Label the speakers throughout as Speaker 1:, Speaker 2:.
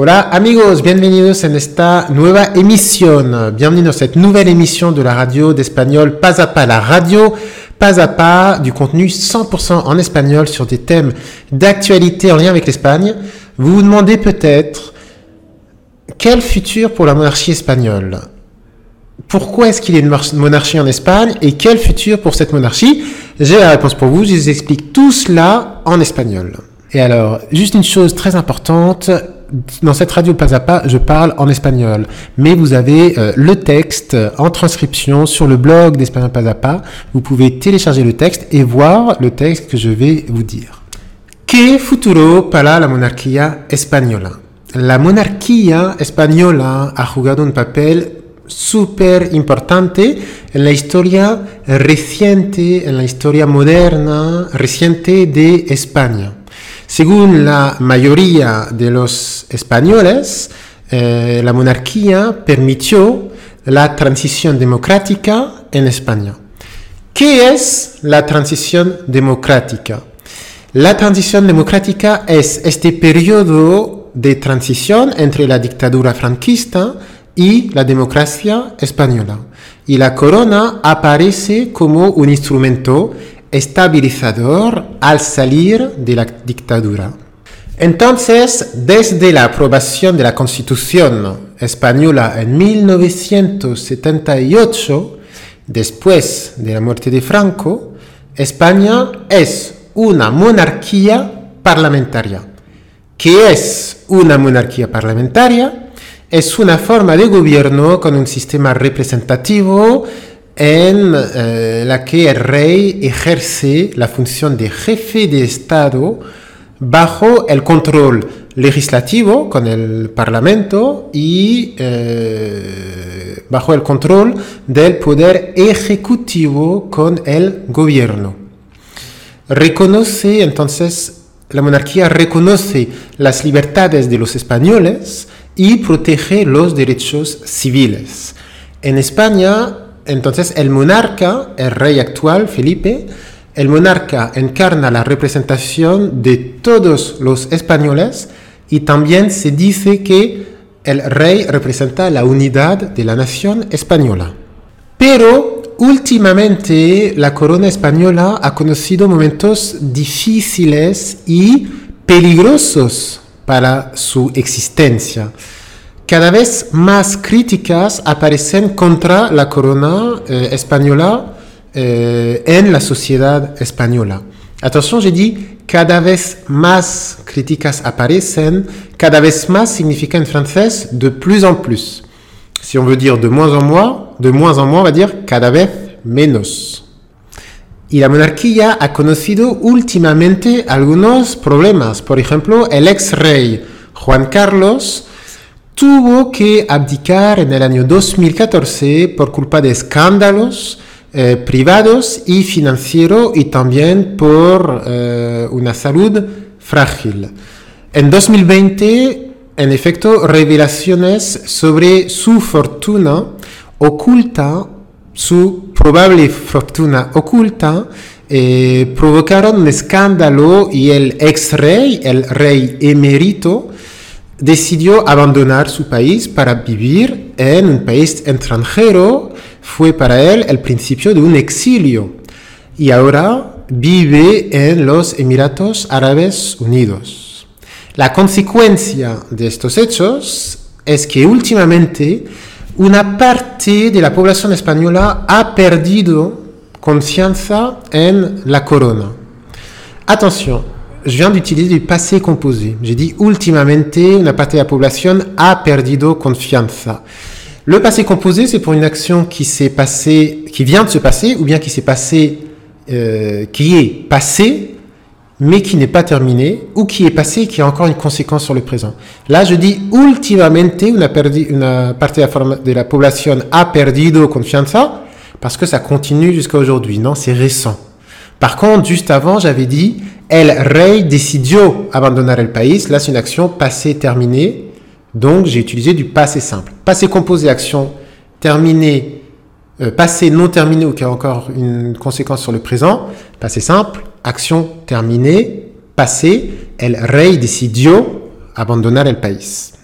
Speaker 1: Hola amigos, bienvenidos en esta nueva emisión. Bienvenidos a cette nouvelle émission de la radio d'espagnol Pas à Pas, la radio Pas à Pas, du contenu 100% en espagnol sur des thèmes d'actualité en lien avec l'Espagne. Vous vous demandez peut-être quel futur pour la monarchie espagnole? Pourquoi est-ce qu'il y a une monarchie en Espagne et quel futur pour cette monarchie? J'ai la réponse pour vous, je vous explique tout cela en espagnol. Et alors, juste une chose très importante, dans cette radio pas à pas, je parle en espagnol, mais vous avez euh, le texte en transcription sur le blog d'Espagnol pas à pas. Vous pouvez télécharger le texte et voir le texte que je vais vous dire. ¿Qué futuro para la monarquía española? La monarquía española ha jugado un papel súper importante en la historia reciente, en la historia moderna, reciente de España. Según la mayoría de los españoles, eh, la monarquía permitió la transición democrática en España. ¿Qué es la transición democrática? La transición democrática es este periodo de transición entre la dictadura franquista y la democracia española. Y la corona aparece como un instrumento estabilizador al salir de la dictadura. Entonces, desde la aprobación de la Constitución española en 1978, después de la muerte de Franco, España es una monarquía parlamentaria. ¿Qué es una monarquía parlamentaria? Es una forma de gobierno con un sistema representativo en eh, la que el rey ejerce la función de jefe de Estado bajo el control legislativo con el Parlamento y eh, bajo el control del poder ejecutivo con el gobierno. Reconoce entonces, la monarquía reconoce las libertades de los españoles y protege los derechos civiles. En España, entonces el monarca, el rey actual, Felipe, el monarca encarna la representación de todos los españoles y también se dice que el rey representa la unidad de la nación española. Pero últimamente la corona española ha conocido momentos difíciles y peligrosos para su existencia cada vez más críticas aparecen contra la corona eh, española eh, en la sociedad española. Attention, j'ai dit cada vez más críticas aparecen, cada vez más significa en francés de plus en plus. Si on veut dire de moins en moins, de moins en moins, on va dire cada vez menos. Y la monarquía ha conocido últimamente algunos problemas. Por ejemplo, el ex rey Juan Carlos tuvo que abdicar en el año 2014 por culpa de escándalos eh, privados y financieros y también por eh, una salud frágil. En 2020, en efecto, revelaciones sobre su fortuna oculta, su probable fortuna oculta, eh, provocaron un escándalo y el ex rey, el rey emérito, decidió abandonar su país para vivir en un país extranjero. Fue para él el principio de un exilio y ahora vive en los Emiratos Árabes Unidos. La consecuencia de estos hechos es que últimamente una parte de la población española ha perdido confianza en la corona. Atención, je viens d'utiliser du passé composé. J'ai dit ultimamente, una parte de la población ha perdido confianza. Le passé composé, c'est pour une action qui s'est passée, qui vient de se passer, ou bien qui s'est passée, euh, qui est passée, mais qui n'est pas terminée, ou qui est passée et qui a encore une conséquence sur le présent. Là, je dis ultimamente, una, perdi, parte de la, población ha perdido confianza, parce que ça continue jusqu'à aujourd'hui. Non, c'est récent. Par contre, juste avant, j'avais dit El rey decidió abandonar el país. Là, c'est une action passée terminée. Donc, j'ai utilisé du passé simple. Passé composé, action terminée, euh, passé non terminé ou qui a encore une conséquence sur le présent. Passé simple, action terminée, passé. El rey decidió abandonar el país.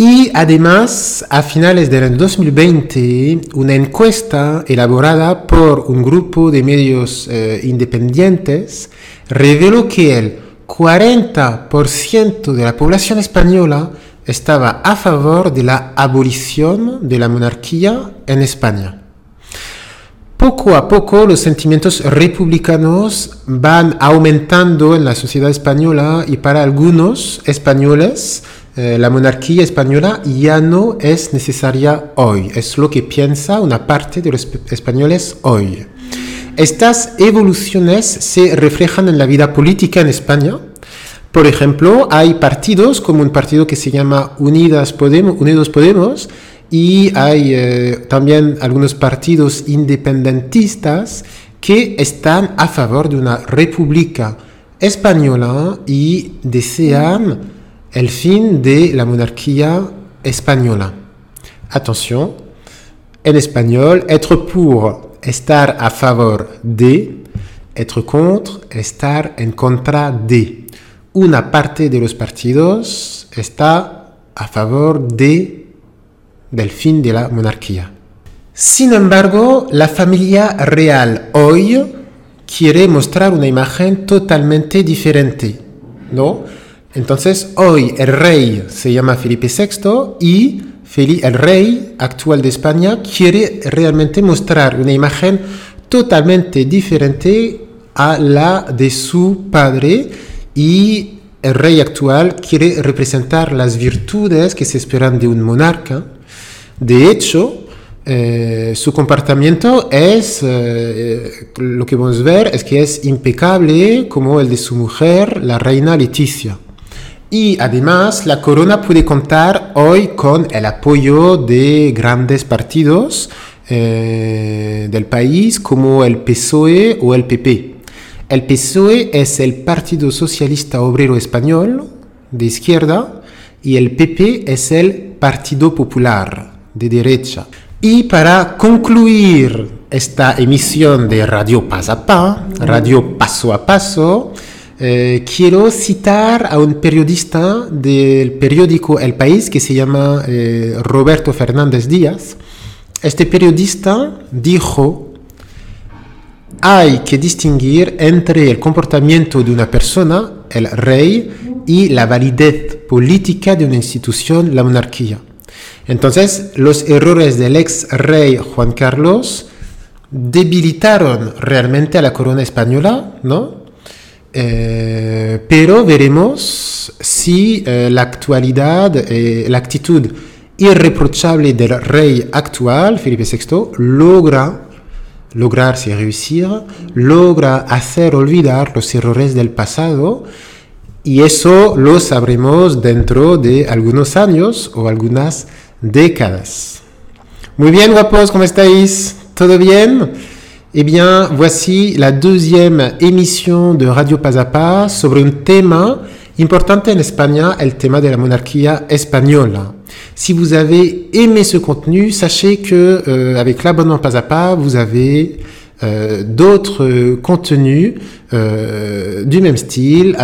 Speaker 1: Y además, a finales del 2020, una encuesta elaborada por un grupo de medios eh, independientes reveló que el 40% de la población española estaba a favor de la abolición de la monarquía en España. Poco a poco los sentimientos republicanos van aumentando en la sociedad española y para algunos españoles eh, la monarquía española ya no es necesaria hoy. Es lo que piensa una parte de los españoles hoy. Estas evoluciones se reflejan en la vida política en España. Por ejemplo, hay partidos como un partido que se llama Unidas Podemos, Unidos Podemos y hay eh, también algunos partidos independentistas que están a favor de una república española y desean el fin de la monarquía española. Attention, en espagnol, être pour, estar a favor de, être contre, estar en contra de. Una parte de los partidos está a favor de del fin de la monarquía. Sin embargo, la familia real hoy quiere mostrar una imagen totalmente diferente, ¿no? Entonces, hoy el rey se llama Felipe VI y el rey actual de España quiere realmente mostrar una imagen totalmente diferente a la de su padre y el rey actual quiere representar las virtudes que se esperan de un monarca. De hecho, eh, su comportamiento es, eh, lo que vamos a ver es que es impecable como el de su mujer, la reina Leticia. Y además la corona puede contar hoy con el apoyo de grandes partidos eh, del país como el PSOE o el PP. El PSOE es el Partido Socialista Obrero Español de izquierda y el PP es el Partido Popular de derecha. Y para concluir esta emisión de Radio Pas a Pas, Radio Paso a Paso, eh, quiero citar a un periodista del periódico El País que se llama eh, Roberto Fernández Díaz. Este periodista dijo, hay que distinguir entre el comportamiento de una persona, el rey, y la validez política de una institución, la monarquía. Entonces, los errores del ex rey Juan Carlos debilitaron realmente a la corona española, ¿no? Eh, pero veremos si eh, la actualidad, eh, la actitud irreprochable del rey actual, Felipe VI, logra lograrse reducir, logra hacer olvidar los errores del pasado y eso lo sabremos dentro de algunos años o algunas décadas. Muy bien, guapos, ¿cómo estáis? ¿Todo bien? Eh bien, voici la deuxième émission de Radio Pas a Pas sobre un tema importante en España, el tema de la monarquía española. Si vous avez aimé ce contenu, sachez que euh, avec l'abonnement Pas à Pas, vous avez euh, d'autres contenus euh, du même style,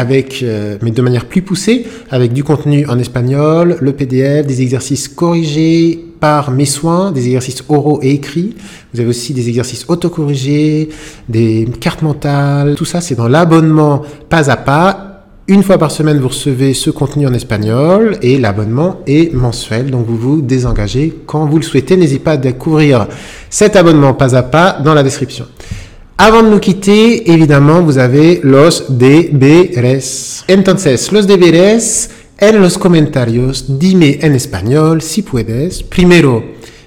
Speaker 1: mais de manière plus poussée, avec du contenu en espagnol, le PDF, des exercices corrigés par mes soins, des exercices oraux et écrits. Vous avez aussi des exercices autocorrigés, des cartes mentales. Tout ça, c'est dans l'abonnement pas à pas. Une fois par semaine, vous recevez ce contenu en espagnol et l'abonnement est mensuel, donc vous vous désengagez quand vous le souhaitez. N'hésitez pas à découvrir cet abonnement pas à pas dans la description. Avant de nous quitter, évidemment, vous avez los deberes. Entonces, los deberes en los comentarios dime en español, si puedes, primero,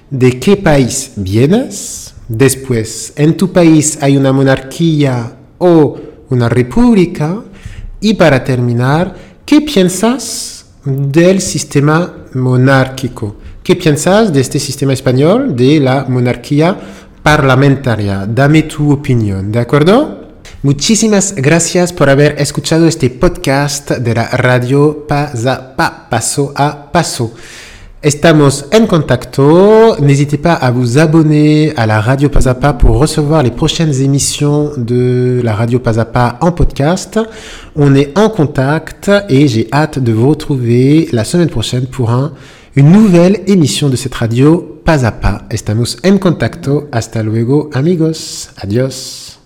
Speaker 1: de qué país vienes, después, en tu país hay una monarquía o una república, y para terminar, ¿qué piensas del sistema monárquico? ¿Qué piensas de este sistema español, de la monarquía parlamentaria? Dame tu opinión, ¿de acuerdo? Muchísimas gracias por haber escuchado este podcast de la radio Paso a Paso. Estamos en contacto. N'hésitez pas à vous abonner à la radio Pas pour recevoir les prochaines émissions de la radio Pas en podcast. On est en contact et j'ai hâte de vous retrouver la semaine prochaine pour un une nouvelle émission de cette radio Pas. Estamos en contacto. Hasta luego, amigos. Adiós.